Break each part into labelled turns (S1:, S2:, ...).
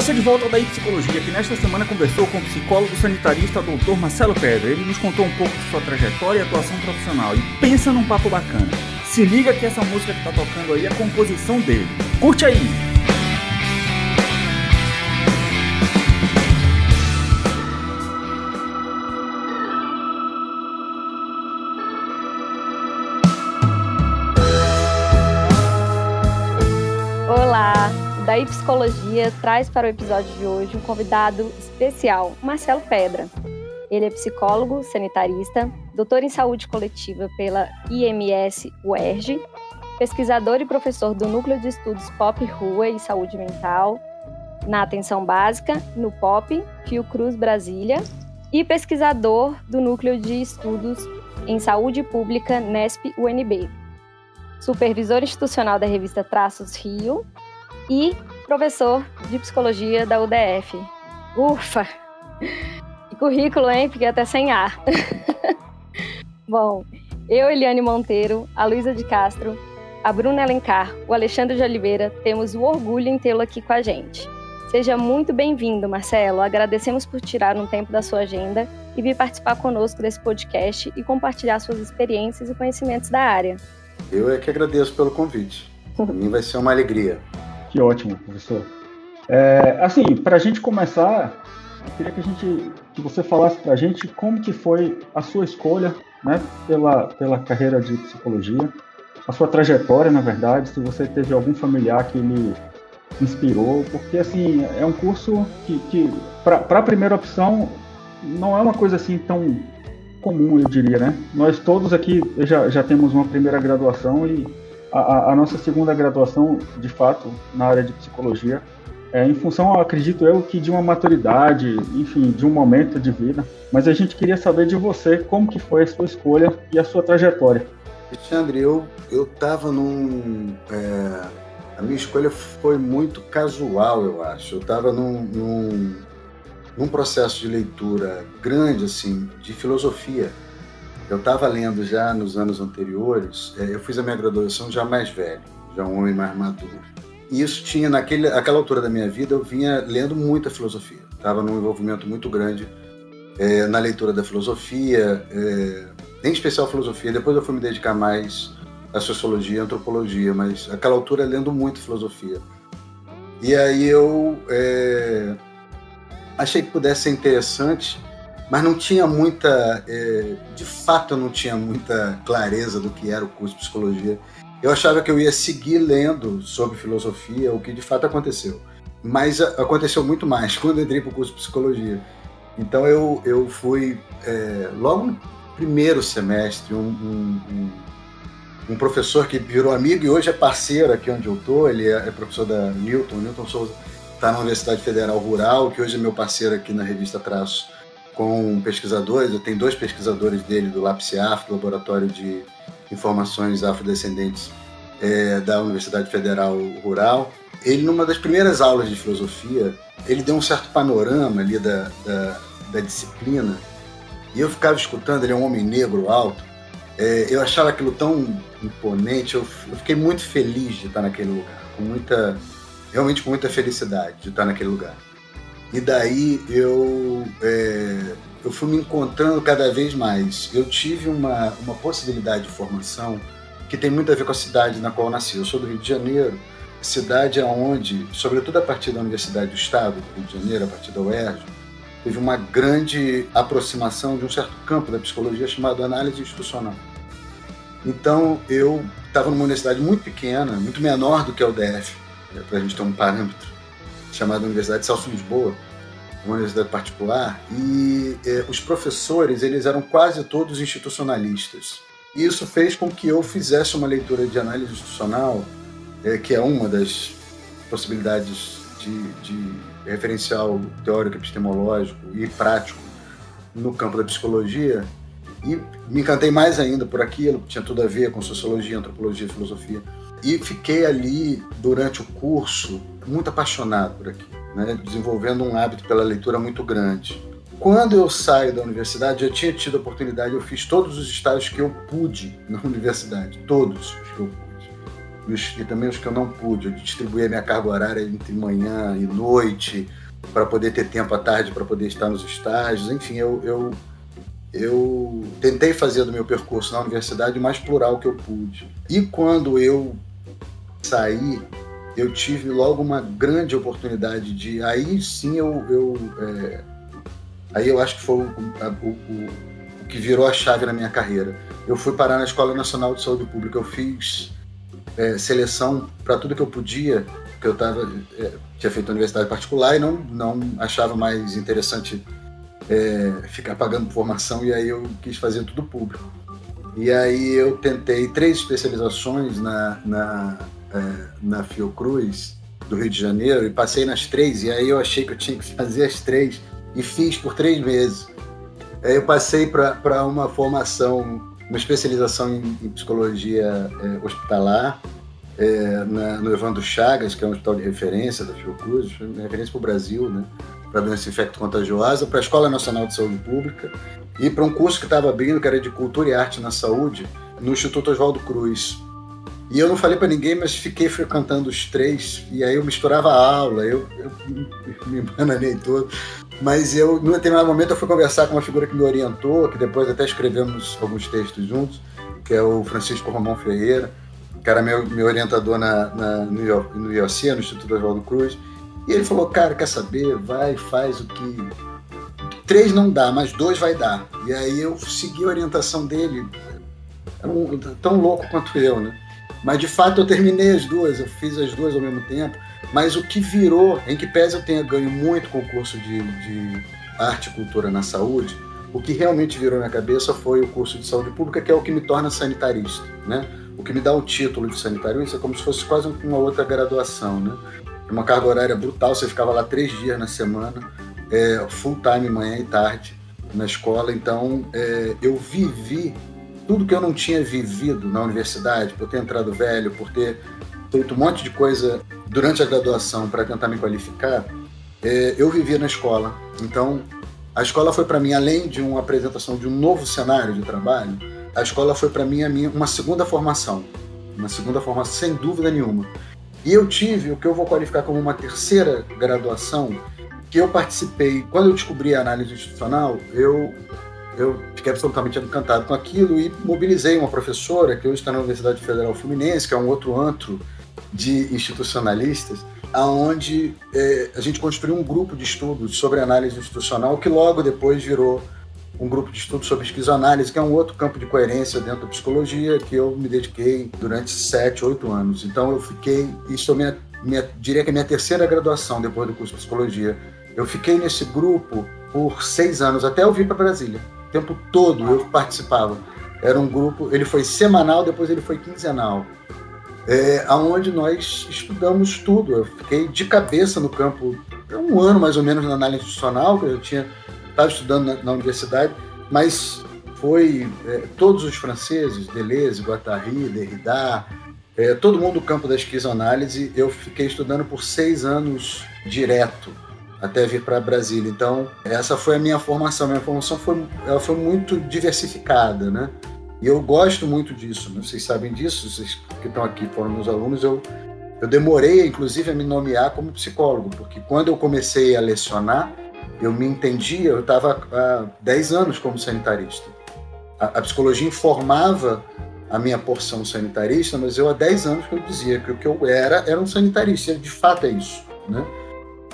S1: você de volta da Psicologia, que nesta semana conversou com o psicólogo sanitarista Dr. Marcelo Pedra. Ele nos contou um pouco de sua trajetória e atuação profissional. E pensa num papo bacana. Se liga que essa música que tá tocando aí é composição dele. Curte aí!
S2: Daí Psicologia traz para o episódio de hoje um convidado especial, Marcelo Pedra. Ele é psicólogo, sanitarista, doutor em saúde coletiva pela IMS UERJ, pesquisador e professor do Núcleo de Estudos Pop Rua e Saúde Mental, na Atenção Básica, no POP, Fiocruz Brasília, e pesquisador do Núcleo de Estudos em Saúde Pública Nesp UNB. Supervisor institucional da revista Traços Rio e professor de psicologia da UDF. Ufa! Que currículo, hein? Fiquei até sem ar. Bom, eu, Eliane Monteiro, a Luísa de Castro, a Bruna Alencar, o Alexandre de Oliveira, temos o orgulho em tê-lo aqui com a gente. Seja muito bem-vindo, Marcelo. Agradecemos por tirar um tempo da sua agenda e vir participar conosco desse podcast e compartilhar suas experiências e conhecimentos da área.
S3: Eu é que agradeço pelo convite. Para mim vai ser uma alegria.
S4: Que ótimo, professor. É, assim, para a gente começar, eu queria que a gente, que você falasse para a gente como que foi a sua escolha, né, pela pela carreira de psicologia, a sua trajetória, na verdade, se você teve algum familiar que lhe inspirou, porque assim é um curso que, que para a primeira opção não é uma coisa assim tão comum, eu diria, né? Nós todos aqui já, já temos uma primeira graduação e a, a, nossa segunda graduação, de fato, na área de psicologia, é em função, acredito eu, que de uma maturidade, enfim, de um momento de vida. Mas a gente queria saber de você como que foi a sua escolha e a sua trajetória.
S3: Alexandre, eu eu estava num é, a minha escolha foi muito casual, eu acho. Eu estava num, num, num processo de leitura grande, assim, de filosofia eu estava lendo já nos anos anteriores, é, eu fiz a minha graduação já mais velho, já um homem mais maduro. E isso tinha, naquele, naquela altura da minha vida, eu vinha lendo muita filosofia. Estava num envolvimento muito grande é, na leitura da filosofia, é, em especial filosofia. Depois eu fui me dedicar mais à sociologia, à antropologia, mas naquela altura lendo muito filosofia. E aí eu é, achei que pudesse ser interessante mas não tinha muita. É, de fato, eu não tinha muita clareza do que era o curso de psicologia. Eu achava que eu ia seguir lendo sobre filosofia, o que de fato aconteceu. Mas aconteceu muito mais quando entrei para o curso de psicologia. Então eu, eu fui, é, logo no primeiro semestre, um, um, um, professor que virou amigo e hoje é parceiro aqui onde eu estou, ele é, é professor da Newton, Newton Souza, está na Universidade Federal Rural, que hoje é meu parceiro aqui na revista Traços com pesquisadores, eu tenho dois pesquisadores dele do LAPSIAF, do Laboratório de Informações Afrodescendentes é, da Universidade Federal Rural. Ele, numa das primeiras aulas de filosofia, ele deu um certo panorama ali da, da, da disciplina, e eu ficava escutando, ele é um homem negro alto, é, eu achava aquilo tão imponente, eu, eu, fiquei muito feliz de estar naquele lugar, com muita, realmente com muita felicidade de estar naquele lugar. E daí eu, é, eu fui me encontrando cada vez mais. Eu tive uma, uma possibilidade de formação que tem muito a ver com a cidade na qual eu nasci. Eu sou do Rio de Janeiro, cidade aonde, sobretudo a partir da Universidade do Estado do Rio de Janeiro, a partir da UERJ, teve uma grande aproximação de um certo campo da psicologia chamado análise institucional. Então, eu estava numa universidade muito pequena, muito menor do que a UDF, para a gente ter um parâmetro chamada Universidade de Celso Lisboa, uma universidade particular, e é, os professores eles eram quase todos institucionalistas. E isso fez com que eu fizesse uma leitura de análise institucional, é, que é uma das possibilidades de, de referencial teórico, epistemológico e prático no campo da psicologia, e me encantei mais ainda por aquilo, que tinha tudo a ver com sociologia, antropologia filosofia. E fiquei ali durante o curso muito apaixonado por aquilo, né? desenvolvendo um hábito pela leitura muito grande. Quando eu saio da universidade, eu tinha tido a oportunidade, eu fiz todos os estágios que eu pude na universidade, todos os que eu pude. e, também os que eu não pude. Eu distribuí a minha carga horária entre manhã e noite para poder ter tempo à tarde para poder estar nos estágios. Enfim, eu, eu, eu tentei fazer do meu percurso na universidade o mais plural que eu pude. E quando eu saí, eu tive logo uma grande oportunidade de. Aí sim eu. eu é, aí eu acho que foi o, o, o, o que virou a chave na minha carreira. Eu fui parar na Escola Nacional de Saúde Pública. Eu fiz é, seleção para tudo que eu podia, porque eu tava, é, tinha feito universidade particular e não, não achava mais interessante é, ficar pagando formação, e aí eu quis fazer tudo público. E aí eu tentei três especializações na, na, na Fiocruz do Rio de Janeiro e passei nas três, e aí eu achei que eu tinha que fazer as três e fiz por três meses. Aí eu passei para uma formação, uma especialização em, em psicologia é, hospitalar, é, na, no Evandro Chagas, que é um hospital de referência da Fiocruz, referência para o Brasil, né? para doença infecto-contagiosa, para a Escola Nacional de Saúde Pública e para um curso que estava abrindo, que era de Cultura e Arte na Saúde, no Instituto Oswaldo Cruz. E eu não falei para ninguém, mas fiquei frequentando os três, e aí eu misturava a aula, eu, eu me bananei todo. Mas eu, num determinado momento, eu fui conversar com uma figura que me orientou, que depois até escrevemos alguns textos juntos, que é o Francisco Romão Ferreira, que era meu, meu orientador na, na, no, no IOC, no Instituto Oswaldo Cruz. E ele falou, cara, quer saber? Vai, faz o que. Três não dá, mas dois vai dar. E aí eu segui a orientação dele. Era um, tão louco quanto eu, né? Mas de fato eu terminei as duas, eu fiz as duas ao mesmo tempo. Mas o que virou, em que pese eu tenha ganho muito com o curso de, de arte e cultura na saúde, o que realmente virou na cabeça foi o curso de saúde pública, que é o que me torna sanitarista, né? O que me dá o título de sanitarista é como se fosse quase uma outra graduação, né? uma carga horária brutal, você ficava lá três dias na semana, é, full time manhã e tarde na escola, então é, eu vivi tudo que eu não tinha vivido na universidade, por ter entrado velho, por ter feito um monte de coisa durante a graduação para tentar me qualificar, é, eu vivia na escola. Então, a escola foi para mim, além de uma apresentação de um novo cenário de trabalho, a escola foi para mim uma segunda formação. Uma segunda formação, sem dúvida nenhuma. E eu tive o que eu vou qualificar como uma terceira graduação, que eu participei. Quando eu descobri a análise institucional, eu, eu fiquei absolutamente encantado com aquilo e mobilizei uma professora, que hoje está na Universidade Federal Fluminense, que é um outro antro de institucionalistas, aonde é, a gente construiu um grupo de estudos sobre análise institucional, que logo depois virou um grupo de estudo sobre esquizoanálise, que é um outro campo de coerência dentro da psicologia, que eu me dediquei durante sete, oito anos. Então eu fiquei, isso é minha, minha, diria que é minha terceira graduação depois do curso de psicologia. Eu fiquei nesse grupo por seis anos, até eu vir para Brasília. O tempo todo eu participava. Era um grupo, ele foi semanal, depois ele foi quinzenal. É, aonde nós estudamos tudo. Eu fiquei de cabeça no campo, um ano mais ou menos na análise institucional, que eu tinha estava estudando na, na, universidade, mas foi é, todos os franceses, Deleuze, Guattari, Derrida, é, todo mundo do campo da esquizoanálise, eu fiquei estudando por seis anos direto até vir para Brasília. Então, essa foi a minha formação. Minha formação foi, ela foi muito diversificada, né? E eu gosto muito disso. Né? Vocês sabem disso, vocês que estão aqui foram meus alunos. Eu, eu demorei, inclusive, a me nomear como psicólogo, porque quando eu comecei a lecionar, eu me entendia, eu estava há 10 anos como sanitarista. A, a, psicologia informava a minha porção sanitarista, mas eu há 10 anos que eu dizia que o que eu era era um sanitarista, de fato é isso. Né?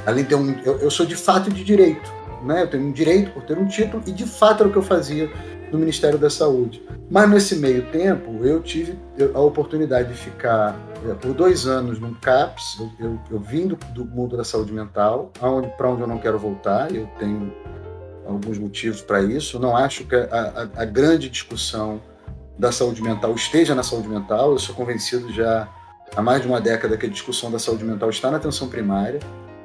S3: Além de um, eu, eu sou de fato de direito, né? eu tenho um direito por ter um título, e de fato era o que eu fazia no Ministério da Saúde. Mas nesse meio tempo, eu tive a oportunidade de ficar é, por dois anos no CAPS. Eu, eu, eu vim do, do, mundo da saúde mental, para onde eu não quero voltar. Eu tenho alguns motivos para isso. Não acho que a, a, a, grande discussão da saúde mental esteja na saúde mental. Eu sou convencido já há mais de uma década que a discussão da saúde mental está na atenção primária,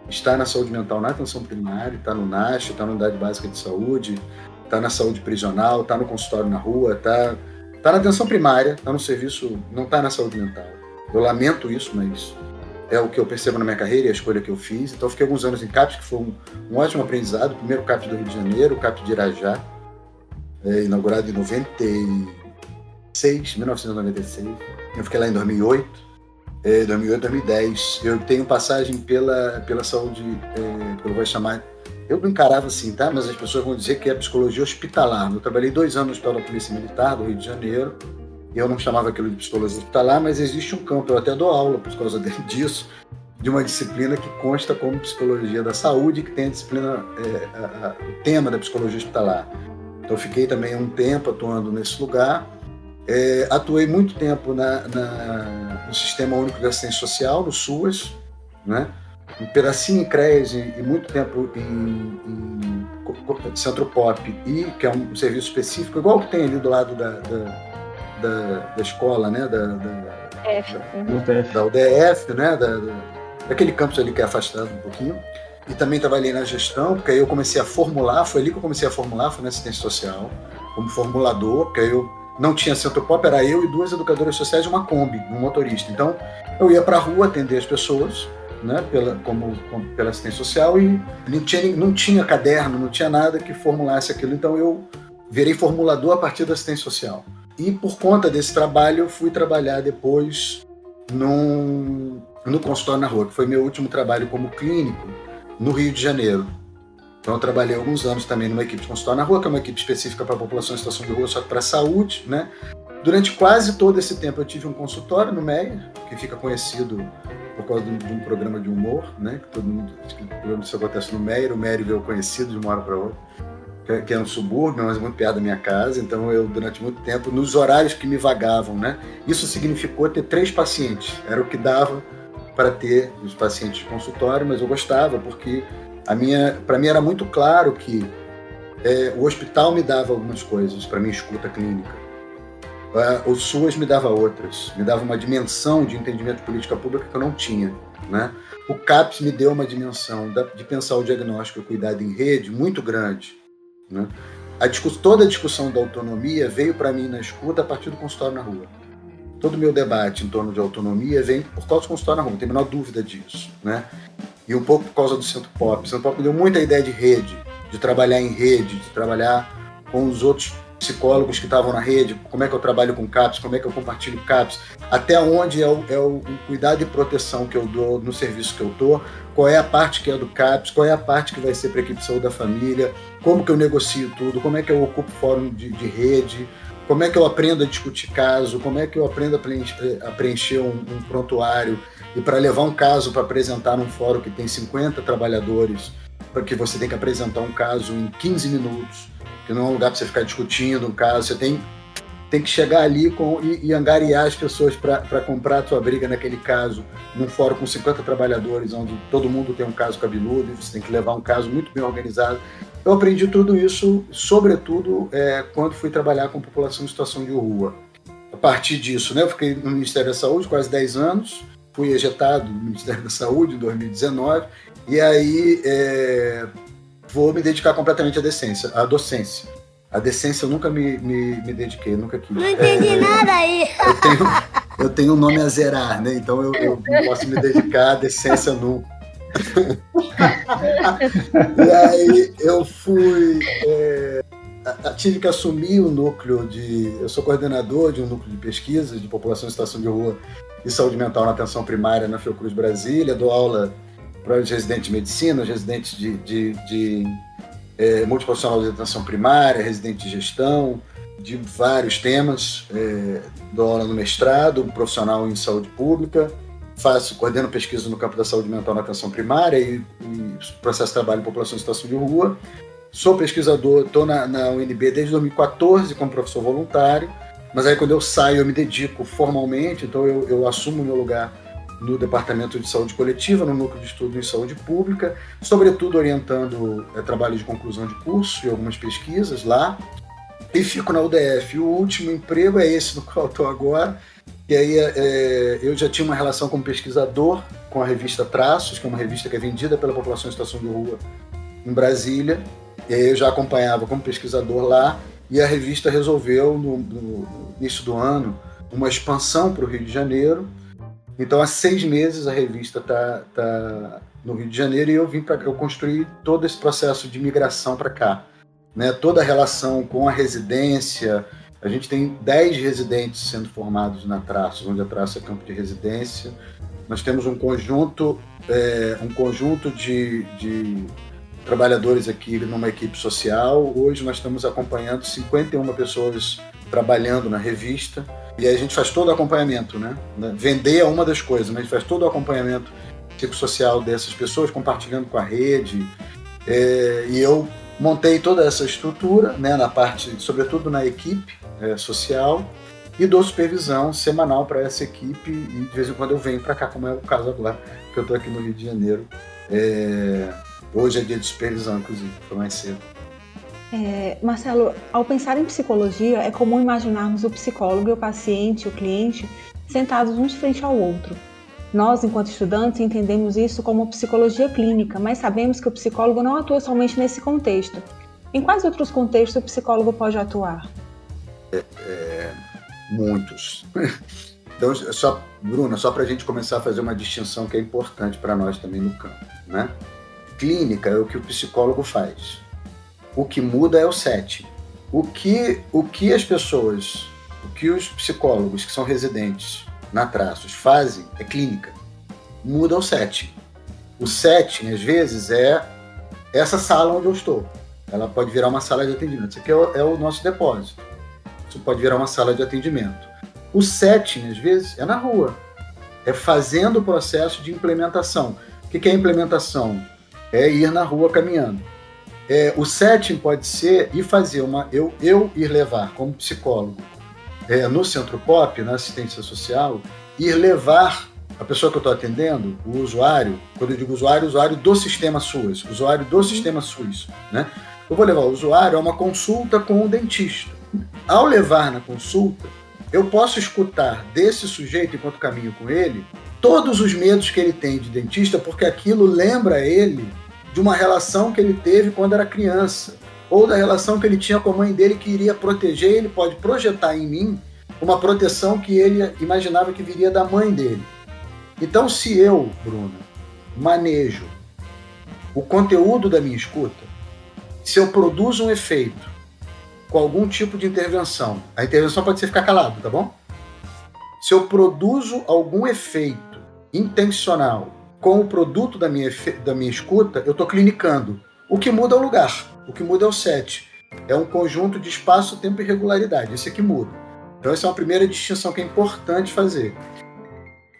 S3: está na saúde mental na atenção primária, está no NASH, está na Unidade Básica de Saúde, está na saúde prisional, está no consultório na rua, está tá na atenção primária, está no serviço, não está na saúde mental. Eu lamento isso, mas é o que eu percebo na minha carreira e a escolha que eu fiz. Então, eu fiquei alguns anos em CAPS, que foi um, um ótimo aprendizado. O primeiro CAPS do Rio de Janeiro, o CAPS de Irajá, é, inaugurado em 96, 1996. Eu fiquei lá em 2008. É, 2008, 2010. Eu tenho passagem pela, pela saúde, é, eu vou chamar. Eu encarava assim, tá? Mas as pessoas vão dizer que é psicologia hospitalar. Eu trabalhei dois anos pela Polícia Militar do Rio de Janeiro. Eu não chamava aquilo de psicologia hospitalar, mas existe um campo, eu até dou aula por causa disso, de uma disciplina que consta como psicologia da saúde, que tem a disciplina, é, a, a, o tema da psicologia hospitalar. Então, fiquei também um tempo atuando nesse lugar. É, atuei muito tempo na, na, no Sistema Único de Assistência Social, no SUAS, né? um pedacinho em CREAS e, e muito tempo em, em, Centro Pop, e, que é um serviço específico, igual que tem ali do lado da, da, da, da escola, né? da, da,
S2: F,
S3: da, UDF, né? Da, da, daquele campus ali que é afastado um pouquinho. E também trabalhei na gestão, porque aí eu comecei a formular, foi ali que eu comecei a formular, foi na assistência social, como formulador, porque aí eu não tinha centro pop, era eu e duas educadoras sociais e uma Kombi, um motorista. Então, eu ia para a rua atender as pessoas, né, pela, como, como, pela assistência social, e não tinha, não tinha caderno, não tinha nada que formulasse aquilo. Então, eu virei formulador a partir da assistência social. E por conta desse trabalho, eu fui trabalhar depois num, no consultório na rua, que foi meu último trabalho como clínico no Rio de Janeiro. Então eu trabalhei alguns anos também numa equipe de consultório na rua, que é uma equipe específica para a população em situação de rua, só para a saúde, né? Durante quase todo esse tempo eu tive um consultório no Meia, que fica conhecido por causa de um, de um programa de humor, né? Que todo mundo, que programa isso acontece no Meia, o Meia veio conhecido de uma hora para outra, que, que é um subúrbio, mas muito perto da minha casa. Então eu durante muito tempo nos horários que me vagavam, né? Isso significou ter três pacientes, era o que dava para ter os pacientes de consultório, mas eu gostava porque a minha, para mim era muito claro que é, o hospital me dava algumas coisas para minha escuta clínica. É, o SUAS me dava outras, me dava uma dimensão de entendimento de política pública que eu não tinha. Né? O CAPS me deu uma dimensão de pensar o diagnóstico e o cuidado em rede muito grande. Né? A toda a discussão da autonomia veio para mim na escuta a partir do consultório na rua. Todo o meu debate em torno de autonomia vem por causa do consultório na rua, não tem a menor dúvida disso. Né? E um pouco por causa do Centro Pop. O Centro Pop deu muita ideia de rede, de trabalhar em rede, de trabalhar com os outros psicólogos que estavam na rede, como é que eu trabalho com CAPS, como é que eu compartilho CAPS, até onde é o, é o, cuidado e proteção que eu dou no serviço que eu dou, qual é a parte que é do CAPS, qual é a parte que vai ser para a equipe de saúde da família, como que eu negocio tudo, como é que eu ocupo fórum de, de rede, como é que eu aprendo a discutir caso, como é que eu aprendo a preencher, a preencher um, um prontuário, e para levar um caso para apresentar num fórum que tem 50 trabalhadores, para que você tem que apresentar um caso em 15 minutos, que não é um lugar para você ficar discutindo um caso, você tem, tem que chegar ali com, e, e angariar as pessoas para comprar a sua briga naquele caso, num fórum com 50 trabalhadores, onde todo mundo tem um caso cabeludo, e você tem que levar um caso muito bem organizado. Eu aprendi tudo isso, sobretudo, é, quando fui trabalhar com população em situação de rua. A partir disso, né, eu fiquei no Ministério da Saúde quase 10 anos, fui ejetado do Ministério da Saúde em 2019 e aí é, vou me dedicar completamente à decência, à docência. A decência eu nunca me, me, me dediquei, nunca quis.
S2: Não entendi é, nada aí.
S3: Eu tenho, eu tenho um nome a zerar, né? Então eu, eu não posso me dedicar à decência nunca. e aí eu fui. É, tive que assumir o núcleo de. Eu sou coordenador de um núcleo de pesquisa de população em situação de rua e saúde mental na atenção primária na Fiocruz Brasília, dou aula para os residentes de medicina, residentes de, de, de é, multiprofissional de atenção primária, residente de gestão, de vários temas. É, dou aula no mestrado, profissional em saúde pública, faço, coordeno pesquisa no campo da saúde mental na atenção primária e, e processo de trabalho em população em situação de rua. Sou pesquisador, estou na, na UNB desde 2014 como professor voluntário mas aí quando eu saio, eu me dedico formalmente, então eu, eu assumo meu lugar no Departamento de Saúde Coletiva, no Núcleo de Estudo em Saúde Pública, sobretudo orientando é, trabalho de conclusão de curso e algumas pesquisas lá. E fico na UDF. O último emprego é esse no qual estou agora. E aí é, eu já tinha uma relação como pesquisador com a revista Traços, que é uma revista que é vendida pela população em situação de rua em Brasília. E aí eu já acompanhava como pesquisador lá e a revista resolveu, no, no início do ano, uma expansão para o Rio de Janeiro. Então, há seis meses a revista está tá no Rio de Janeiro e eu vim para eu construí todo esse processo de migração para cá, né? Toda a relação com a residência, A gente tem 10 residentes sendo formados na Traços, onde a Traços é campo de residência. Nós temos um conjunto, é, um conjunto de, de trabalhadores aqui numa equipe social. Hoje nós estamos acompanhando 51 pessoas trabalhando na revista. E aí a gente faz todo o acompanhamento, né? Vender é uma das coisas, mas a gente faz todo o acompanhamento psicossocial dessas pessoas, compartilhando com a rede. É, e eu montei toda essa estrutura, né, na parte, sobretudo na equipe é, social, e dou supervisão semanal para essa equipe. E de vez em quando eu venho para cá, como é o caso agora, que eu estou aqui no Rio de Janeiro. É, hoje é dia de supervisão, inclusive, foi mais cedo.
S5: É, Marcelo, ao pensar em psicologia, é comum imaginarmos o psicólogo e o paciente, o cliente, sentados um de frente ao outro. Nós, enquanto estudantes, entendemos isso como psicologia clínica, mas sabemos que o psicólogo não atua somente nesse contexto. Em quais outros contextos o psicólogo pode atuar?
S3: É, é, muitos. Então, só, Bruna, só para a gente começar a fazer uma distinção que é importante para nós também no campo. Né? Clínica é o que o psicólogo faz. O que muda é o set. O que, o que as pessoas, o que os psicólogos que são residentes na Traços fazem é clínica. Muda o setting. O setting, às vezes, é essa sala onde eu estou. Ela pode virar uma sala de atendimento. Isso aqui é o, é o nosso depósito. Isso pode virar uma sala de atendimento. O setting, às vezes, é na rua. É fazendo o processo de implementação. O que é implementação? É ir na rua caminhando. É, o setting pode ser ir fazer uma. Eu, eu ir levar como psicólogo é, no Centro Pop, na assistência social, ir levar a pessoa que eu estou atendendo, o usuário, quando eu digo usuário, usuário do sistema SUS, usuário do sistema SUS, né? Eu vou levar o usuário a uma consulta com o dentista. Ao levar na consulta, eu posso escutar desse sujeito, enquanto caminho com ele, todos os medos que ele tem de dentista, porque aquilo lembra ele de uma relação que ele teve quando era criança ou da relação que ele tinha com a mãe dele que iria proteger, ele pode projetar em mim uma proteção que ele imaginava que viria da mãe dele. Então, se eu, Bruno, manejo o conteúdo da minha escuta, se eu produzo um efeito com algum tipo de intervenção, a intervenção pode ser ficar calado, tá bom? Se eu produzo algum efeito intencional com o produto da minha, da minha escuta, eu estou clinicando. O que muda é o lugar. O que muda é o set. É um conjunto de espaço, tempo e regularidade. Isso é que muda. Então, essa é uma primeira distinção que é importante fazer.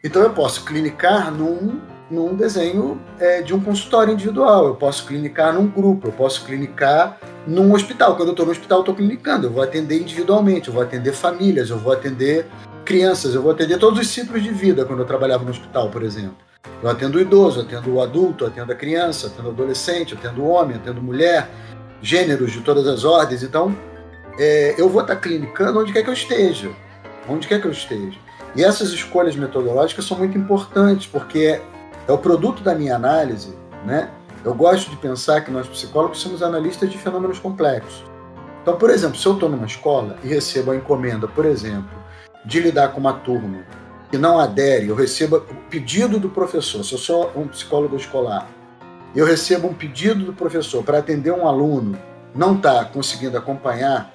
S3: Então, eu posso clinicar num, num desenho é, de um consultório individual, eu posso clinicar num grupo, eu posso clinicar num hospital. Quando eu estou no hospital, eu estou clinicando, eu vou atender individualmente, eu vou atender famílias, eu vou atender crianças, eu vou atender todos os ciclos de vida quando eu trabalhava no hospital, por exemplo. Eu atendo o idoso, atendo o adulto, atendo a criança, atendo o adolescente, atendo o homem, atendo mulher, gêneros de todas as ordens. Então, é, eu vou estar clinicando onde quer que eu esteja. Onde quer que eu esteja. E essas escolhas metodológicas são muito importantes, porque é, é o produto da minha análise. Né? Eu gosto de pensar que nós psicólogos somos analistas de fenômenos complexos. Então, por exemplo, se eu estou numa escola e recebo a encomenda, por exemplo, de lidar com uma turma que não adere, eu recebo o pedido do professor, se eu sou um psicólogo escolar, eu recebo um pedido do professor para atender um aluno, não está conseguindo acompanhar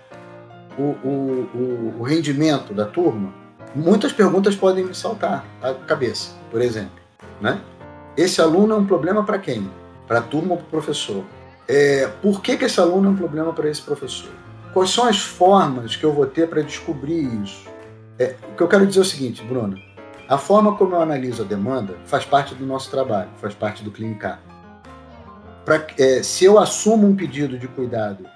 S3: o, o, o, o, rendimento da turma, muitas perguntas podem me saltar à cabeça, por exemplo. Né? Esse aluno é um problema para quem? Para a turma ou para o professor? É, por que, que esse aluno é um problema para esse professor? Quais são as formas que eu vou ter para descobrir isso? É, o que eu quero dizer é o seguinte, Bruno. A forma como eu analiso a demanda faz parte do nosso trabalho, faz parte do clinicar pra, é, se eu assumo um pedido de cuidado,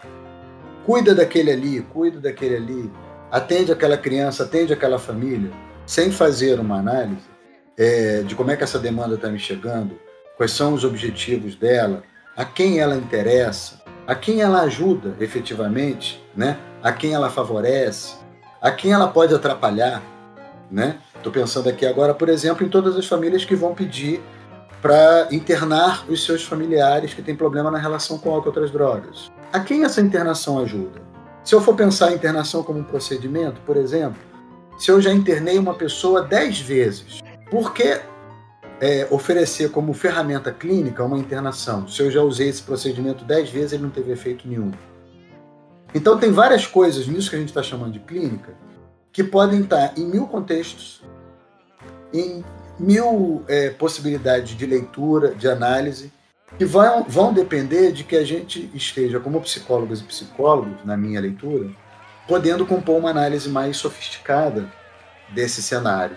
S3: cuida daquele ali, cuida daquele ali, atende aquela criança, atende aquela família, sem fazer uma análise é, de como é que essa demanda está me chegando, quais são os objetivos dela, a quem ela interessa, a quem ela ajuda efetivamente, né? a quem ela favorece, a quem ela pode atrapalhar. Né? Estou pensando aqui agora, por exemplo, em todas as famílias que vão pedir para internar os seus familiares que têm problema na relação com álcool e outras drogas. A quem essa internação ajuda? Se eu for pensar a internação como um procedimento, por exemplo, se eu já internei uma pessoa dez vezes, por que é, oferecer como ferramenta clínica uma internação? Se eu já usei esse procedimento dez vezes e ele não teve efeito nenhum. Então tem várias coisas nisso que a gente está chamando de clínica que podem estar em mil contextos, em mil é, possibilidades de leitura, de análise, que vão, vão depender de que a gente esteja, como psicólogos e psicólogos, na minha leitura, podendo compor uma análise mais sofisticada desse cenário.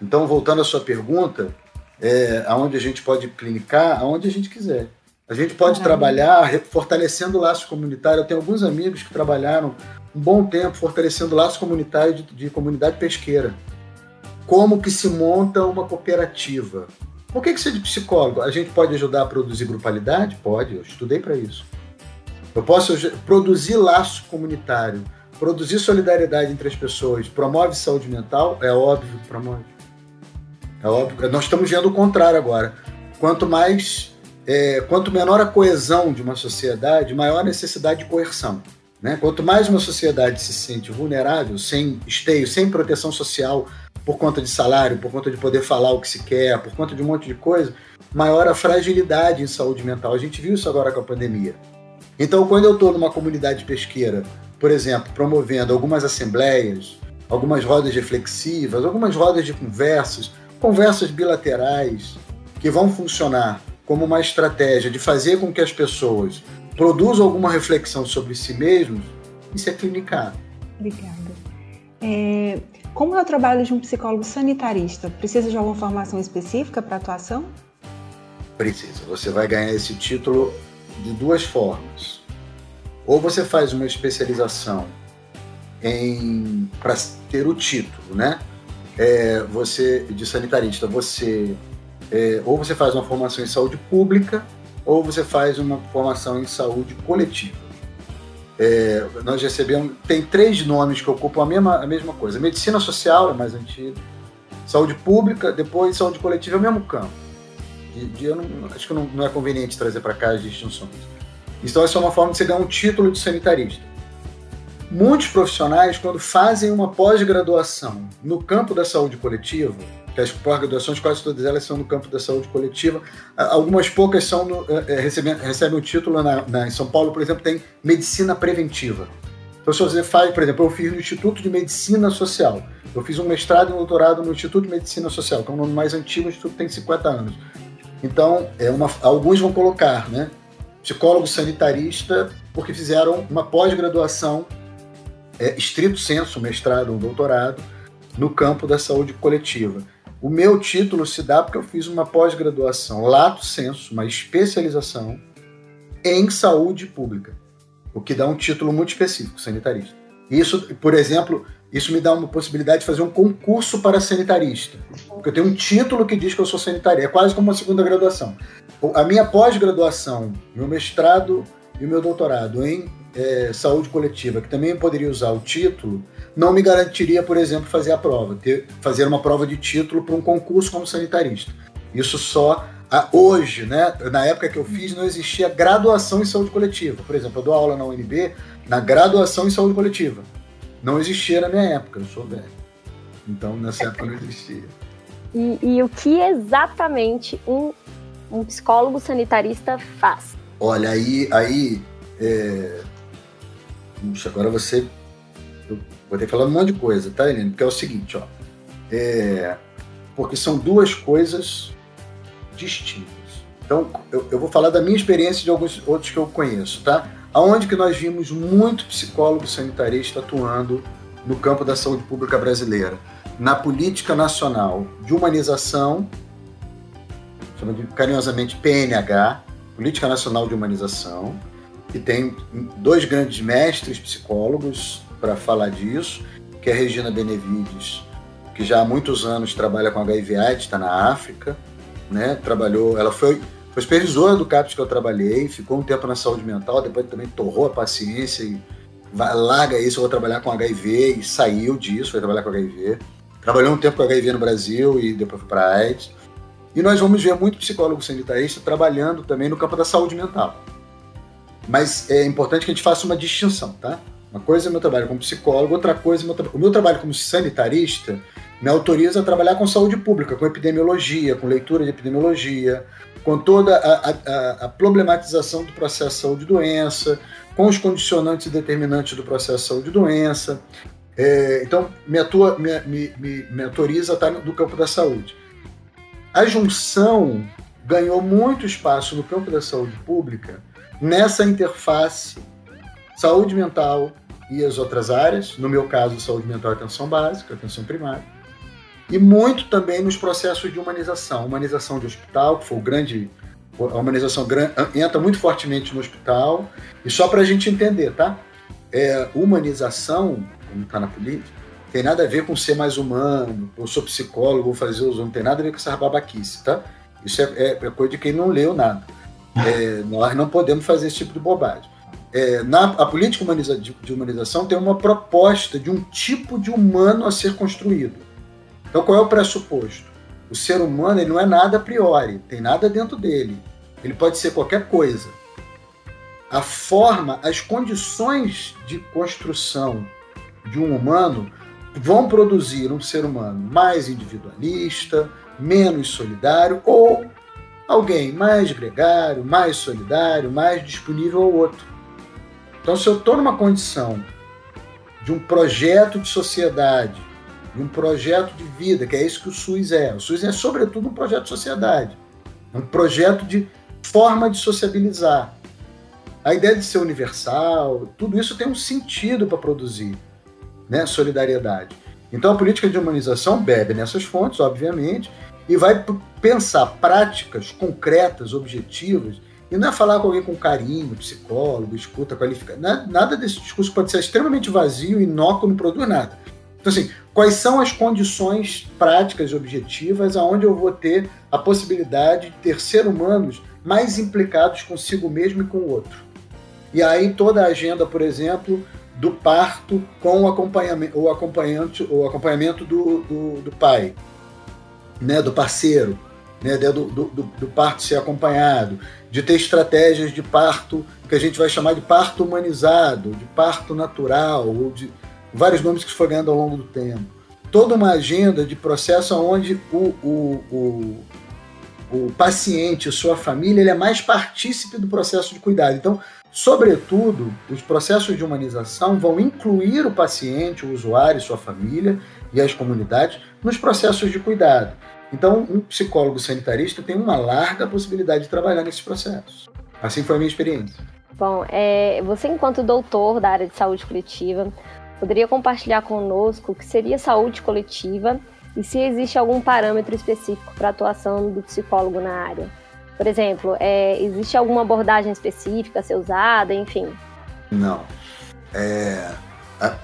S3: Então, voltando à sua pergunta, é, aonde a gente pode clinicar, aonde a gente quiser. A gente pode trabalhar fortalecendo o laço comunitário. Eu tenho alguns amigos que trabalharam um bom tempo fortalecendo o laço comunitário de, de comunidade pesqueira. Como que se monta uma cooperativa? Por que, que ser de psicólogo? A gente pode ajudar a produzir grupalidade? Pode, eu estudei para isso. Eu posso produzir laço comunitário, produzir solidariedade entre as pessoas, promove saúde mental? É óbvio que promove. É óbvio. Nós estamos vendo o contrário agora. Quanto mais, é, quanto menor a coesão de uma sociedade, maior a necessidade de coerção. Né? Quanto mais uma sociedade se sente vulnerável, sem esteio, sem proteção social, por conta de salário, por conta de poder falar o que se quer, por conta de um monte de coisa, maior a fragilidade em saúde mental. A gente viu isso agora com a pandemia. Então, quando eu estou numa comunidade pesqueira, por exemplo, promovendo algumas assembleias, algumas rodas reflexivas, algumas rodas de conversas, conversas bilaterais que vão funcionar como uma estratégia de fazer com que as pessoas produzam alguma reflexão sobre si mesmos, isso é clinicar.
S5: Obrigada. É, como é o trabalho de um psicólogo sanitarista? Precisa de alguma formação específica para atuação?
S3: Precisa. Você vai ganhar esse título de duas formas. Ou você faz uma especialização em para ter o título, né? é, você de sanitarista, você é, ou você faz uma formação em saúde pública ou você faz uma formação em saúde coletiva. É, nós recebemos tem três nomes que ocupam a mesma a mesma coisa. Medicina social é mais antiga, saúde pública, depois saúde coletiva é o mesmo campo. De, de, não, acho que não, não é conveniente trazer para cá as distinções. Então essa é uma forma de você ganhar um título de sanitarista. Muitos profissionais, quando fazem uma pós-graduação no campo da saúde coletiva, que as pós-graduações quase todas elas são no campo da saúde coletiva, algumas poucas são no, é, recebem, recebem o título na, na, em São Paulo, por exemplo, tem medicina preventiva. Então, se você faz, por exemplo, eu fiz no Instituto de Medicina Social, eu fiz um mestrado e um doutorado no Instituto de Medicina Social, que é o nome mais antigo, o Instituto tem 50 anos. Então, é uma, alguns vão colocar, né? Psicólogo sanitarista, porque fizeram uma pós-graduação é, estrito senso, mestrado ou doutorado, no campo da saúde coletiva. O meu título se dá porque eu fiz uma pós-graduação, lato senso, uma especialização em saúde pública, o que dá um título muito específico, sanitarista. Isso, por exemplo, isso me dá uma possibilidade de fazer um concurso para sanitarista, porque eu tenho um título que diz que eu sou sanitarista, é quase como uma segunda graduação. A minha pós-graduação, meu mestrado e o meu doutorado em é, saúde coletiva, que também poderia usar o título, não me garantiria, por exemplo, fazer a prova, ter, fazer uma prova de título para um concurso como sanitarista. Isso só a, hoje, né? Na época que eu fiz, não existia graduação em saúde coletiva. Por exemplo, eu dou aula na UNB na graduação em saúde coletiva. Não existia na minha época, eu sou velho. Então, nessa época não existia.
S2: E, e o que exatamente um, um psicólogo sanitarista faz?
S3: Olha, aí, aí é, Puxa, agora você. Vou ter que falar um monte de coisa, tá, Helene? Porque é o seguinte, ó. É, porque são duas coisas distintas. Então, eu, eu, vou falar da minha experiência de alguns outros que eu conheço, tá? Aonde que nós vimos muito psicólogo sanitarista atuando no campo da saúde pública brasileira? Na política nacional de humanização, chama de carinhosamente PNH, Política Nacional de Humanização, que tem dois grandes mestres psicólogos para falar disso, que é a Regina Benevides, que já há muitos anos trabalha com HIV/AIDS, está na África, né? Trabalhou, ela foi, foi supervisora do CAPS que eu trabalhei, ficou um tempo na saúde mental, depois também torrou a paciência e vai, larga isso, eu vou trabalhar com HIV e saiu disso, foi trabalhar com HIV. Trabalhou um tempo com HIV no Brasil e depois foi para AIDS. E nós vamos ver muito psicólogo sanitarista trabalhando também no campo da saúde mental. Mas é importante que a gente faça uma distinção, tá? Uma coisa é meu trabalho como psicólogo, outra coisa é meu tra... o meu trabalho como sanitarista me autoriza a trabalhar com saúde pública, com epidemiologia, com leitura de epidemiologia, com toda a, a, a problematização do processo saúde-doença, com os condicionantes e determinantes do processo saúde-doença. É, então, me, atua, me, me, me, autoriza a estar no campo da saúde. A junção ganhou muito espaço no campo da saúde pública nessa interface saúde mental e as outras áreas, no meu caso, saúde mental e atenção básica, atenção primária, e muito também nos processos de humanização, humanização de hospital, que foi o grande a humanização entra muito fortemente no hospital. E só para a gente entender, tá? É, humanização, como está na política, tem nada a ver com ser mais humano. Eu sou psicólogo, vou fazer os não tem nada a ver com essa babaquice, tá? Isso é, é, é coisa de quem não leu nada. É, nós não podemos fazer esse tipo de bobagem. É, na, a política humaniza, de, de humanização tem uma proposta de um tipo de humano a ser construído. Então, qual é o pressuposto? O ser humano ele não é nada a priori, tem nada dentro dele. Ele pode ser qualquer coisa. A forma, as condições de construção de um humano vão produzir um ser humano mais individualista, menos solidário ou alguém mais gregário, mais solidário, mais disponível ao outro. Então, se eu estou numa condição de um projeto de sociedade de um projeto de vida, que é isso que o SUS é. O SUS é, sobretudo, um projeto de sociedade, um projeto de forma de sociabilizar. A ideia de ser universal, tudo isso tem um sentido para produzir né, solidariedade. Então, a política de humanização bebe nessas fontes, obviamente, e vai pensar práticas concretas, objetivas, e não é falar com alguém com carinho, psicólogo, escuta, qualificada. Nada desse discurso pode ser extremamente vazio, inócuo, não produz nada. Então, assim, quais são as condições práticas e objetivas aonde eu vou ter a possibilidade de ter seres humanos mais implicados consigo mesmo e com o outro? E aí toda a agenda, por exemplo, do parto com o acompanhamento, o acompanhante, o acompanhamento do, do, do pai, né, do parceiro, né, do, do, do, parto ser acompanhado, de ter estratégias de parto que a gente vai chamar de parto humanizado, de parto natural, ou de, vários nomes que foi ganhando ao longo do tempo. Toda uma agenda de processo onde o, o, o, o paciente, sua família, ele é mais partícipe do processo de cuidado. Então, sobretudo, os processos de humanização vão incluir o paciente, o usuário, sua família e as comunidades nos processos de cuidado. Então, um psicólogo sanitarista tem uma larga possibilidade de trabalhar nesses processos. Assim foi a minha experiência.
S2: Bom, é, você, enquanto doutor da área de saúde coletiva, Poderia compartilhar conosco o que seria saúde coletiva e se existe algum parâmetro específico para a atuação do psicólogo na área? Por exemplo, é, existe alguma abordagem específica a ser usada, enfim?
S3: Não. É,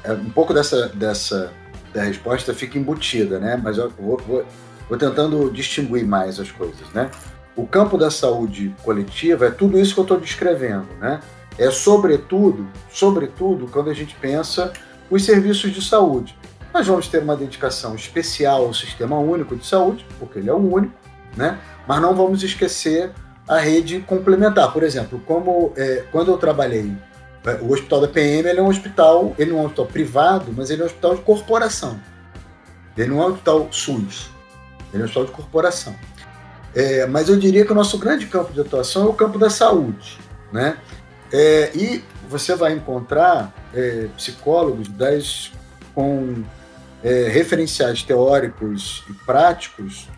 S3: é, um pouco dessa, dessa da resposta fica embutida, né? Mas eu vou, vou, vou tentando distinguir mais as coisas, né? O campo da saúde coletiva é tudo isso que eu estou descrevendo, né? É sobretudo, sobretudo quando a gente pensa os serviços de saúde. Nós vamos ter uma dedicação especial ao Sistema Único de Saúde, porque ele é o único, né? mas não vamos esquecer a rede complementar. Por exemplo, como é, quando eu trabalhei, é, o Hospital da PM é um hospital, ele não é um hospital privado, mas ele é um hospital de corporação. Ele não é um hospital SUS, ele é um hospital de corporação. É, mas eu diria que o nosso grande campo de atuação é o campo da saúde. Né? É, e você vai encontrar é, psicólogos das, com é, referenciais teóricos e práticos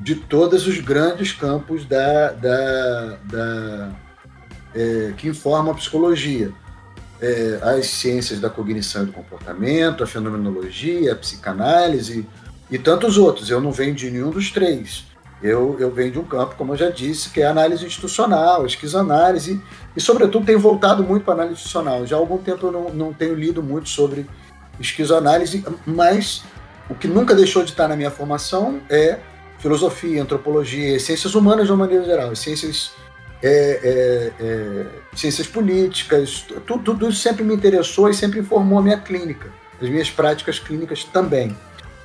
S3: de todos os grandes campos da, da, da é, que informam a psicologia. É, as ciências da cognição e do comportamento, a fenomenologia, a psicanálise e tantos outros. Eu não venho de nenhum dos três. Eu, eu venho de um campo, como eu já disse, que é análise institucional, a esquizoanálise, e, sobretudo, tenho voltado muito para análise institucional. Já há algum tempo eu não, não tenho lido muito sobre esquizoanálise, mas o que nunca deixou de estar na minha formação é filosofia, antropologia, ciências humanas de uma maneira geral, ciências, é, é, é, ciências políticas, tudo, tudo sempre me interessou e sempre informou a minha clínica, as minhas práticas clínicas também.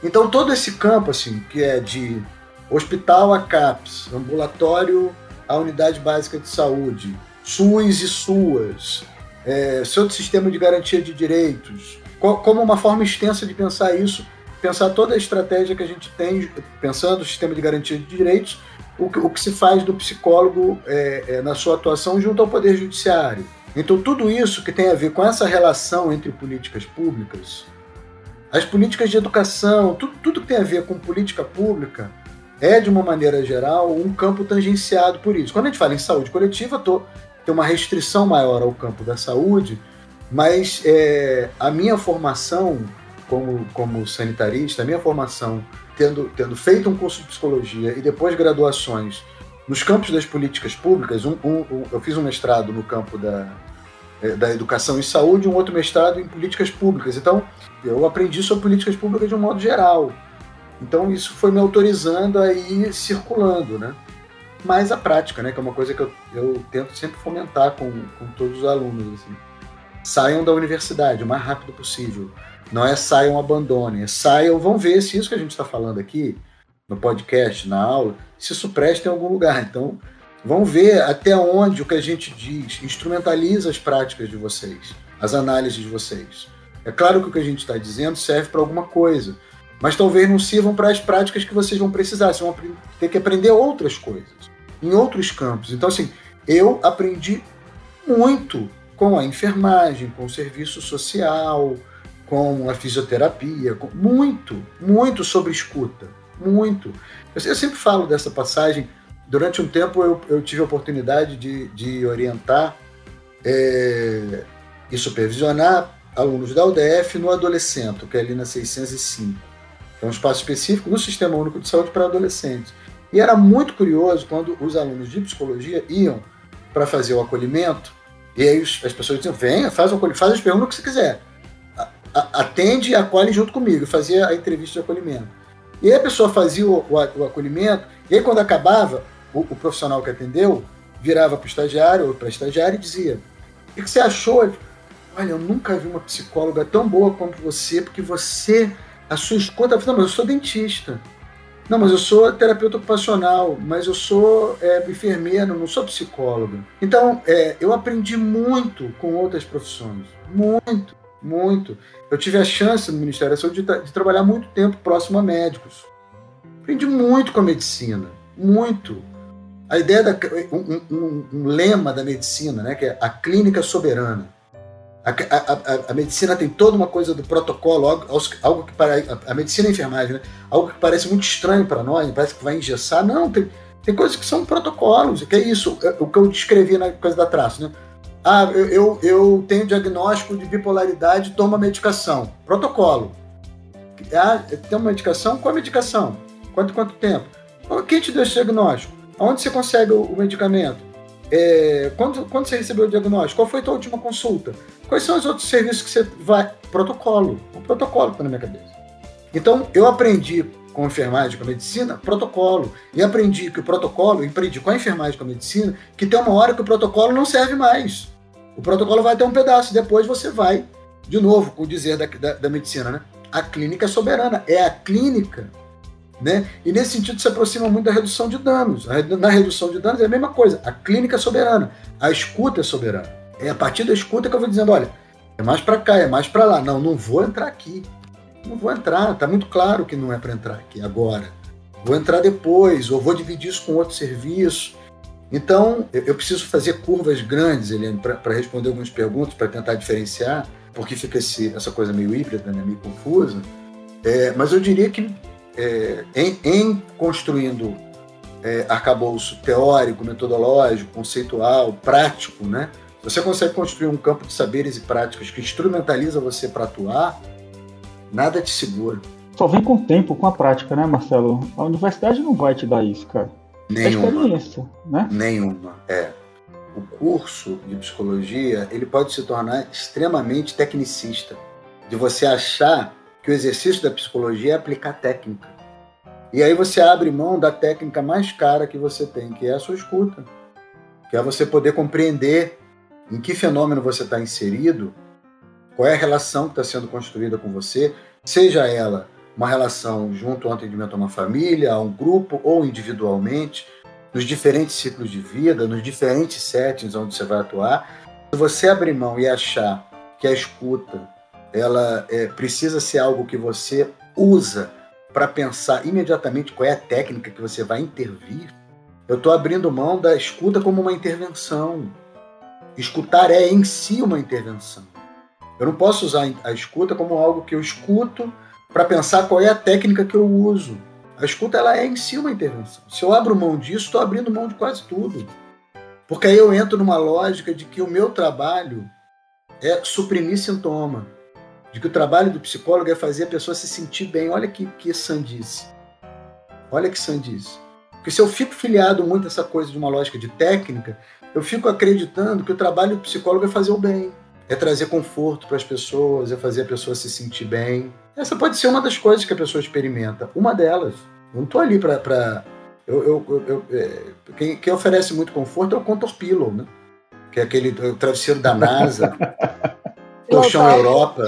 S3: Então todo esse campo, assim, que é de Hospital a CAPS, ambulatório a unidade básica de saúde, SUS e SUAS, é, seu sistema de garantia de direitos, como uma forma extensa de pensar isso, pensar toda a estratégia que a gente tem, pensando o sistema de garantia de direitos, o que, o que se faz do psicólogo é, é, na sua atuação junto ao Poder Judiciário. Então, tudo isso que tem a ver com essa relação entre políticas públicas, as políticas de educação, tudo, tudo que tem a ver com política pública, é, de uma maneira geral, um campo tangenciado por isso. Quando a gente fala em saúde coletiva, tô, tem uma restrição maior ao campo da saúde, mas é, a minha formação como, como sanitarista, a minha formação tendo, tendo feito um curso de psicologia e depois graduações nos campos das políticas públicas, um, um, um, eu fiz um mestrado no campo da, da educação e saúde e um outro mestrado em políticas públicas. Então, eu aprendi sobre políticas públicas de um modo geral. Então, isso foi me autorizando a ir circulando, né? Mas a prática, né? Que é uma coisa que eu, eu tento sempre fomentar com, com todos os alunos. Assim. Saiam da universidade o mais rápido possível. Não é saiam, abandonem. É saiam, vão ver se isso que a gente está falando aqui, no podcast, na aula, se isso presta em algum lugar. Então, vão ver até onde o que a gente diz instrumentaliza as práticas de vocês, as análises de vocês. É claro que o que a gente está dizendo serve para alguma coisa, mas talvez não sirvam para as práticas que vocês vão precisar. Vocês vão ter que aprender outras coisas, em outros campos. Então, assim, eu aprendi muito com a enfermagem, com o serviço social, com a fisioterapia, com, muito, muito sobre escuta, muito. Eu, sempre falo dessa passagem. Durante um tempo eu, eu tive a oportunidade de, de orientar é, e supervisionar alunos da UDF no Adolescente, que é ali na 605. É um espaço específico no Sistema Único de Saúde para adolescentes. E era muito curioso quando os alunos de psicologia iam para fazer o acolhimento, e aí as pessoas diziam: venha, faz, o acolhimento, faz as perguntas que você quiser atende e acolhe junto comigo, fazia a entrevista de acolhimento. E aí a pessoa fazia o, o, o acolhimento, e aí quando acabava, o, o profissional que atendeu virava para o estagiário ou para a estagiária e dizia: O que você achou? Olha, eu nunca vi uma psicóloga tão boa quanto você, porque você, a sua escuta, não, mas eu sou dentista. Não, mas eu sou terapeuta ocupacional, mas eu sou é, enfermeiro, não sou psicóloga. Então, é, eu aprendi muito com outras profissões, muito muito. Eu tive a chance no Ministério da Saúde de, de trabalhar muito tempo próximo a médicos. Aprendi muito com a medicina, muito. A ideia da um, um, um lema da medicina, né, que é a clínica soberana. A, a, a, a, medicina tem toda uma coisa do protocolo, algo, algo que parece. A, medicina e a enfermagem, né? Algo que parece muito estranho para nós, parece que vai engessar. Não, tem, tem coisas que são protocolos, que é isso, é, o que eu descrevi na coisa da traço, né? Ah, eu, eu, eu tenho diagnóstico de bipolaridade, toma medicação. Protocolo. Ah, tem uma medicação? Qual a medicação? Quanto, quanto tempo? Quem te deu esse diagnóstico? Onde você consegue o, o medicamento? É, quando, quando você recebeu o diagnóstico? Qual foi a tua última consulta? Quais são os outros serviços que você vai? Protocolo. Um protocolo está na minha cabeça. Então, eu aprendi com a enfermagem, com a medicina, protocolo. E aprendi que o protocolo, aprendi com a enfermagem, com a medicina, que tem uma hora que o protocolo não serve mais. O protocolo vai ter um pedaço, depois você vai, de novo, com o dizer da, da, da medicina, né? A clínica é soberana, é a clínica. Né? E nesse sentido se aproxima muito da redução de danos. Na redução de danos é a mesma coisa. A clínica é soberana, a escuta é soberana. É a partir da escuta que eu vou dizendo, olha, é mais para cá, é mais para lá. Não, não vou entrar aqui. Não vou entrar, tá muito claro que não é para entrar aqui agora. Vou entrar depois, ou vou dividir isso com outro serviço. Então, eu preciso fazer curvas grandes, Helene, para responder algumas perguntas, para tentar diferenciar, porque fica esse, essa coisa meio híbrida, né, meio confusa. É, mas eu diria que é, em, em, construindo é, arcabouço teórico, metodológico, conceitual, prático, né, você consegue construir um campo de saberes e práticas que instrumentaliza você para atuar, nada te segura.
S4: Só vem com o tempo, com a prática, né, Marcelo? A universidade não vai te dar isso, cara.
S3: Nenhuma. né? Nenhuma, é. O curso de psicologia, ele pode se tornar extremamente tecnicista. De você achar que o exercício da psicologia é aplicar técnica. E aí você abre mão da técnica mais cara que você tem, que é a sua escuta. Que é você poder compreender em que fenômeno você está inserido, qual é a relação que está sendo construída com você, seja ela uma relação junto ao atendimento a uma família, a um grupo ou individualmente, nos diferentes ciclos de vida, nos diferentes settings onde você vai atuar. Se você abrir mão e achar que a escuta ela é, precisa ser algo que você usa para pensar imediatamente qual é a técnica que você vai intervir, eu estou abrindo mão da escuta como uma intervenção. Escutar é em si uma intervenção. Eu não posso usar a escuta como algo que eu escuto para pensar qual é a técnica que eu uso. A escuta ela é em si uma intervenção. Se eu abro mão disso, estou abrindo mão de quase tudo. Porque aí eu entro numa lógica de que o meu trabalho é suprimir sintoma. De que o trabalho do psicólogo é fazer a pessoa se sentir bem. Olha que, que sandice. Olha que sandice. Porque se eu fico filiado muito a essa coisa de uma lógica de técnica, eu fico acreditando que o trabalho do psicólogo é fazer o bem, é trazer conforto para as pessoas, é fazer a pessoa se sentir bem. Essa pode ser uma das coisas que a pessoa experimenta. Uma delas. Eu não estou ali para. Eu, eu, eu, é, quem, quem, oferece muito conforto é o Contour Pillow, né? Que é aquele travesseiro da NASA, colchão Europa.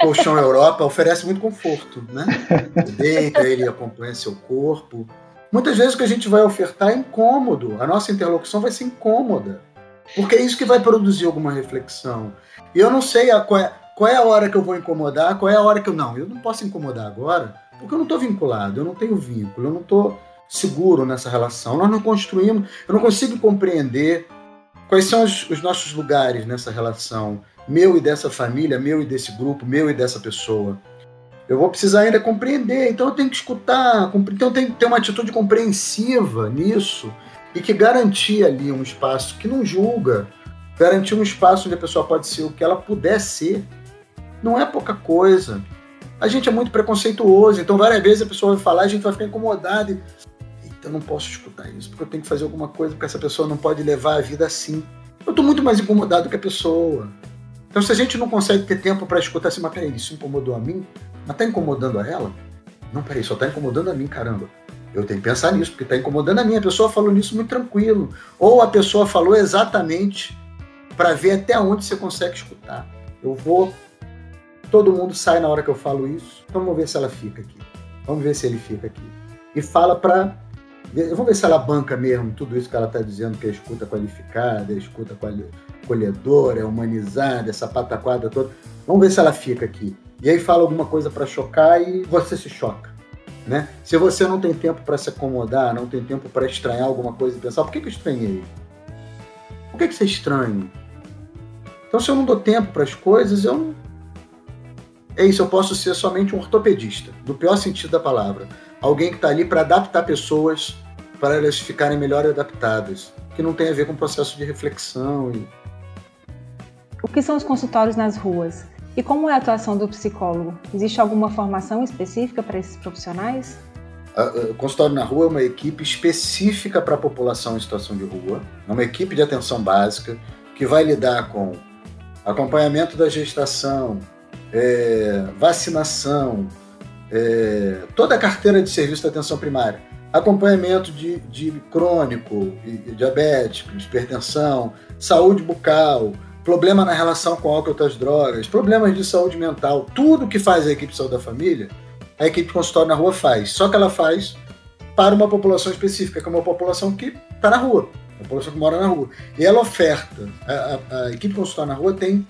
S3: Colchão Europa oferece muito conforto, né? Deita, ele acompanha seu corpo. Muitas vezes o que a gente vai ofertar é incômodo, a nossa interlocução vai ser incômoda, porque é isso que vai produzir alguma reflexão. E eu não sei a, qual, é, qual é a hora que eu vou incomodar, qual é a hora que eu não. Eu não posso incomodar agora, porque eu não estou vinculado, eu não tenho vínculo, eu não estou seguro nessa relação. Nós não construímos, eu não consigo compreender quais são os, os nossos lugares nessa relação, meu e dessa família, meu e desse grupo, meu e dessa pessoa. Eu vou precisar ainda compreender, então eu tenho que escutar, então eu tenho que ter uma atitude compreensiva nisso e que garantir ali um espaço que não julga, garantir um espaço onde a pessoa pode ser o que ela puder ser. Não é pouca coisa. A gente é muito preconceituoso, então várias vezes a pessoa vai falar, a gente vai ficar incomodado eu não posso escutar isso, porque eu tenho que fazer alguma coisa, porque essa pessoa não pode levar a vida assim. Eu estou muito mais incomodado que a pessoa. Então, se a gente não consegue ter tempo para escutar assim, mas peraí, isso incomodou a mim? Mas tá incomodando a ela? Não, peraí, só tá incomodando a mim, caramba. Eu tenho que pensar nisso, porque tá incomodando a mim. A pessoa falou nisso muito tranquilo. Ou a pessoa falou exatamente para ver até onde você consegue escutar. Eu vou. Todo mundo sai na hora que eu falo isso. Vamos ver se ela fica aqui. Vamos ver se ele fica aqui. E fala para. Vamos ver se ela banca mesmo tudo isso que ela está dizendo, que é escuta qualificada, é escuta acolhedora, é humanizada, essa pataquada toda. Vamos ver se ela fica aqui e aí fala alguma coisa para chocar e você se choca. Né? Se você não tem tempo para se acomodar, não tem tempo para estranhar alguma coisa e pensar, por que, que eu estranhei? Por que, que você é estranho? Então, se eu não dou tempo para as coisas, eu não. É isso, eu posso ser somente um ortopedista, do pior sentido da palavra. Alguém que está ali para adaptar pessoas para elas ficarem melhor adaptadas, que não tem a ver com o processo de reflexão. E...
S5: O que são os consultórios nas ruas? E como é a atuação do psicólogo? Existe alguma formação específica para esses profissionais?
S3: O consultório na rua é uma equipe específica para a população em situação de rua, é uma equipe de atenção básica que vai lidar com acompanhamento da gestação, é, vacinação, é, toda a carteira de serviço de atenção primária, acompanhamento de, de crônico, diabético, hipertensão, saúde bucal, problema na relação com álcool e outras drogas, problemas de saúde mental, tudo que faz a equipe de saúde da família, a equipe de consultório na rua faz. Só que ela faz para uma população específica, que é uma população que está na rua, a população que mora na rua. E ela oferta, a, a, a equipe de consultório na rua tem,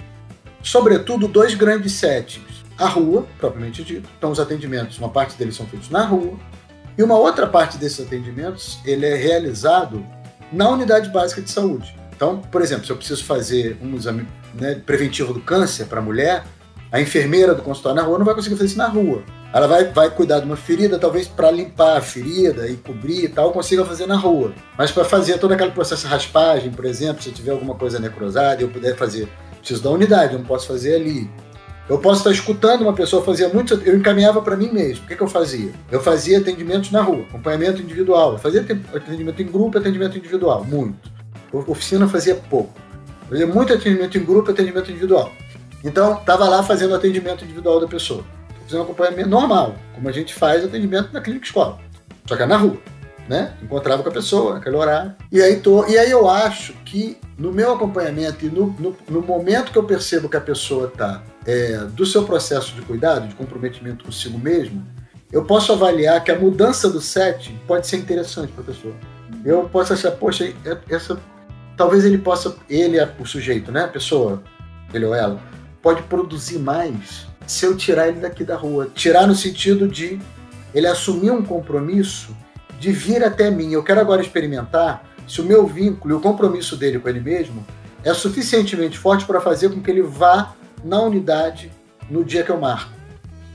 S3: sobretudo, dois grandes settings. A rua, propriamente dito, então os atendimentos, uma parte deles são feitos na rua, e uma outra parte desses atendimentos, ele é realizado na unidade básica de saúde. Então, por exemplo, se eu preciso fazer um exame né, preventivo do câncer para a mulher, a enfermeira do consultório na rua não vai conseguir fazer isso na rua. Ela vai, vai cuidar de uma ferida, talvez para limpar a ferida e cobrir e tal, consiga fazer na rua. Mas para fazer todo aquele processo de raspagem, por exemplo, se tiver alguma coisa necrosada e eu puder fazer, preciso da unidade, eu não posso fazer ali. Eu posso estar escutando uma pessoa fazer muito, eu encaminhava para mim mesmo. O que, que, eu fazia? Eu fazia atendimentos na rua, acompanhamento individual. Eu fazia atendimento em grupo, atendimento individual, muito. Oficina fazia pouco. Fazia muito atendimento em grupo, atendimento individual. Então, estava lá fazendo atendimento individual da pessoa. Fazendo acompanhamento normal, como a gente faz atendimento na clínica escola. Só que é na rua, né? Encontrava com a pessoa naquele horário. E aí, tô, e aí eu acho que no meu acompanhamento e no, no, no momento que eu percebo que a pessoa está é, do seu processo de cuidado, de comprometimento consigo mesmo, eu posso avaliar que a mudança do set pode ser interessante para a pessoa. Eu posso achar, poxa, é, essa talvez ele possa, ele é o sujeito, né, a pessoa, ele ou ela, pode produzir mais se eu tirar ele daqui da rua. Tirar no sentido de ele assumir um compromisso de vir até mim. Eu quero agora experimentar se o meu vínculo e o compromisso dele com ele mesmo é suficientemente forte para fazer com que ele vá na unidade no dia que eu marco.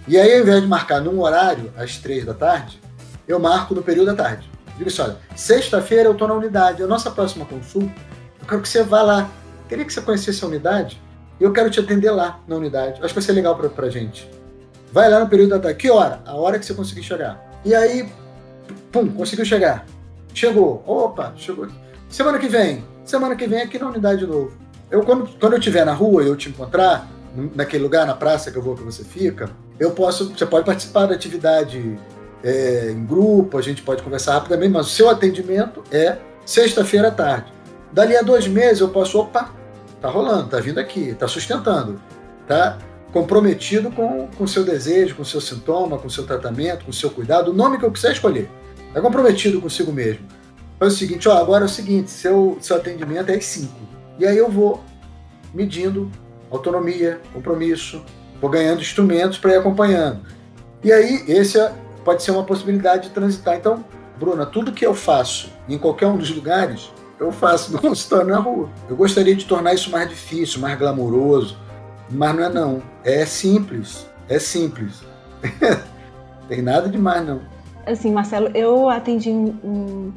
S3: E aí, ao invés de marcar num horário, às três da tarde, eu marco no período da tarde. Digo assim, olha, sexta-feira eu estou na unidade, a nossa próxima consulta, eu quero que você vá lá. Queria que você conhecesse a unidade e eu quero te atender lá na unidade. Acho que vai ser legal para a gente. Vai lá no período da tarde. Que hora? A hora que você conseguir chegar. E aí, pum, conseguiu chegar. Chegou. Opa, chegou. Semana que vem. Semana que vem aqui na unidade de novo. Eu, quando, quando eu estiver na rua e eu te encontrar, naquele lugar, na praça que eu vou que você fica, eu posso, você pode participar da atividade é, em grupo, a gente pode conversar rapidamente, mas o seu atendimento é sexta-feira à tarde. Dali a dois meses eu posso, opa, tá rolando, tá vindo aqui, tá sustentando, tá comprometido com o seu desejo, com o seu sintoma, com o seu tratamento, com o seu cuidado, o nome que eu quiser escolher. Tá comprometido consigo mesmo. Faz o seguinte, ó, agora é o seguinte, seu, seu atendimento é às 5. E aí eu vou medindo autonomia, compromisso, vou ganhando instrumentos para ir acompanhando. E aí, esse é, pode ser uma possibilidade de transitar. Então, Bruna, tudo que eu faço em qualquer um dos lugares, eu faço no consultório na rua. Eu gostaria de tornar isso mais difícil, mais glamouroso, mas não é não. É simples. É simples. Tem nada demais, não.
S5: Assim, Marcelo, eu atendi um,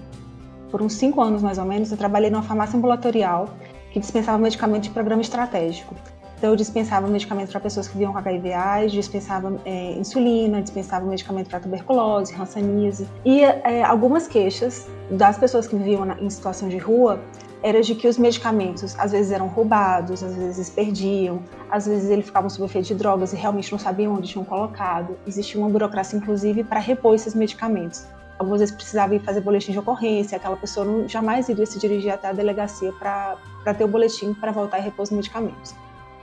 S5: por uns cinco anos mais ou menos, eu trabalhei numa farmácia ambulatorial que dispensava medicamento de programa estratégico. Então, eu dispensava medicamento para pessoas que viviam com HIV AIDS, dispensava é, insulina, dispensava medicamento para tuberculose, hanseníase. E é, algumas queixas das pessoas que viviam na, em situação de rua era de que os medicamentos às vezes eram roubados, às vezes perdiam, às vezes eles ficavam sob efeito de drogas e realmente não sabiam onde tinham colocado. Existia uma burocracia, inclusive, para repor esses medicamentos. Algumas vezes precisava ir fazer boletim de ocorrência, aquela pessoa não, jamais iria se dirigir até a delegacia para ter o boletim para voltar e repor os medicamentos.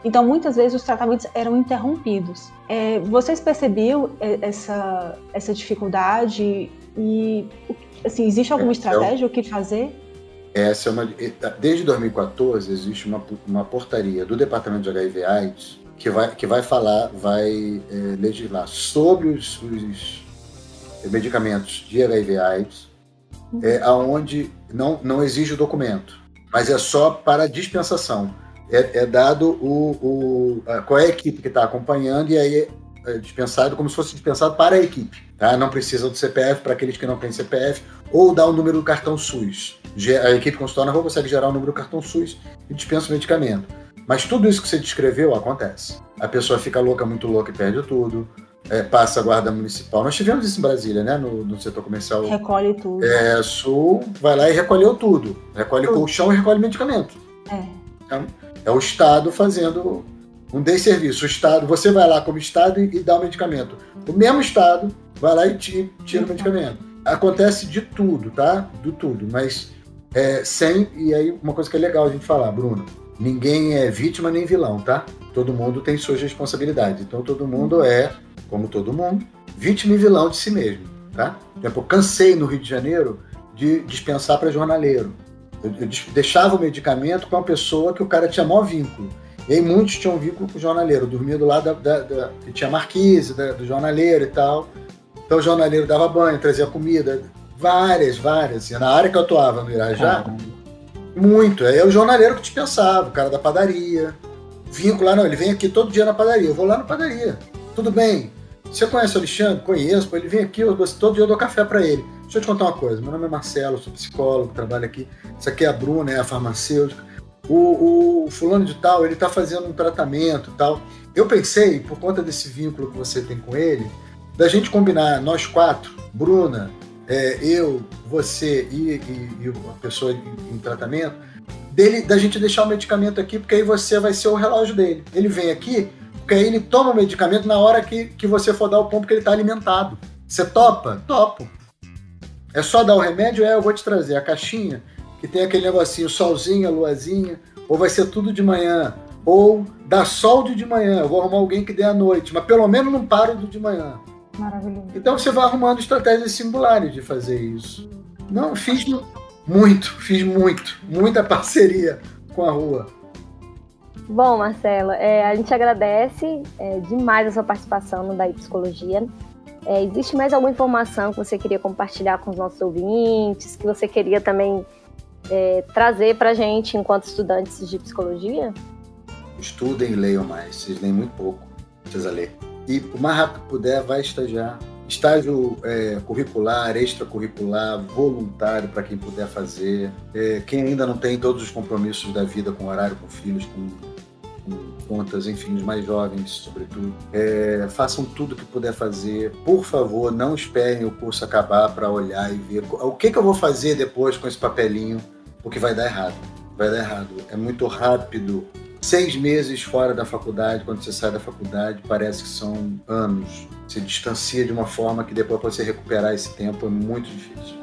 S5: Então, muitas vezes os tratamentos eram interrompidos. É, vocês percebiam é, essa, essa dificuldade e assim, existe alguma é, estratégia o que fazer?
S3: Essa é uma, desde 2014 existe uma, uma portaria do Departamento de HIV/AIDS que vai, que vai falar, vai é, legislar sobre os, os, medicamentos de HIV/AIDS, é, aonde não, não exige o documento, mas é só para dispensação. É, é dado o, o a, qual é a equipe que está acompanhando e aí é dispensado como se fosse dispensado para a equipe. Tá? Não precisa do CPF para aqueles que não têm CPF ou dá o número do cartão SUS. A equipe consultória na rua consegue gerar o número do cartão SUS e dispensa o medicamento. Mas tudo isso que você descreveu acontece. A pessoa fica louca, muito louca e perde tudo. É, passa a guarda municipal. Nós tivemos isso em Brasília, né? No, no setor comercial.
S5: Recolhe tudo.
S3: É, Sul vai lá e recolheu tudo. Recolhe tudo. colchão e recolhe medicamento.
S5: É.
S3: Então, é o Estado fazendo um desserviço. O Estado, você vai lá como Estado e, e dá o medicamento. O mesmo Estado vai lá e tira, tira o medicamento. Acontece de tudo, tá? De tudo, mas é, sem. E aí, uma coisa que é legal a gente falar, Bruno: ninguém é vítima nem vilão, tá? Todo mundo tem suas responsabilidades. Então, todo mundo é, como todo mundo, vítima e vilão de si mesmo, tá? Eu cansei no Rio de Janeiro de dispensar para jornaleiro. Eu, deixava o medicamento com uma pessoa que o cara tinha maior vínculo. E aí muitos tinham vínculo com o jornaleiro. dormia do lado da, da, da tinha marquise da, do jornaleiro e tal. Então o jornaleiro dava banho, trazia comida. Várias, várias. Assim, na área que eu atuava no Irajá, muito. É o jornaleiro que dispensava, o cara da padaria. Vínculo lá, não, ele vem aqui todo dia na padaria. Eu vou lá na padaria. Tudo bem. Você conhece o Alexandre? Conheço. Ele vem aqui, eu, todo dia eu dou café para ele. Deixa eu te contar uma coisa. Meu nome é Marcelo, sou psicólogo, trabalho aqui. Isso aqui é a Bruna, é a farmacêutica. O, o fulano de tal, ele está fazendo um tratamento tal. Eu pensei, por conta desse vínculo que você tem com ele, da gente combinar, nós quatro, Bruna, é, eu, você e, e, e a pessoa em, em, tratamento, dele, da gente deixar o medicamento aqui, porque aí você vai ser o relógio dele. Ele vem aqui, porque aí ele toma o medicamento na hora que, que você for dar o pompo que ele está alimentado. Você topa? Topo. É só dar o remédio? É, eu vou te trazer a caixinha que tem aquele negocinho, solzinho, luazinha, ou vai ser tudo de manhã, ou dá sol de, de manhã, eu vou arrumar alguém que dê à noite, mas pelo menos não paro do de manhã.
S5: Maravilhoso.
S3: Então você vai arrumando estratégias singulares de fazer isso. Não, fiz muito, fiz muito, muita parceria com a rua.
S2: Bom, Marcelo, é, a gente agradece é, demais a sua participação no Daí Psicologia. É, existe mais alguma informação que você queria compartilhar com os nossos ouvintes, que você queria também é, trazer para a gente enquanto estudantes de psicologia?
S3: Estudem e leiam mais. Vocês leem muito pouco, precisa ler. E o mais rápido que puder, vai estagiar. Estágio é, curricular, extracurricular, voluntário para quem puder fazer. É, quem ainda não tem todos os compromissos da vida com horário, com filhos, com contas, enfim, os mais jovens, sobretudo. É, façam tudo que puder fazer. Por favor, não esperem o curso acabar para olhar e ver o que, que eu vou fazer depois com esse papelinho, porque vai dar errado. Vai dar errado. É muito rápido. Seis meses fora da faculdade, quando você sai da faculdade, parece que são anos. Se distancia de uma forma que depois para você recuperar esse tempo é muito difícil.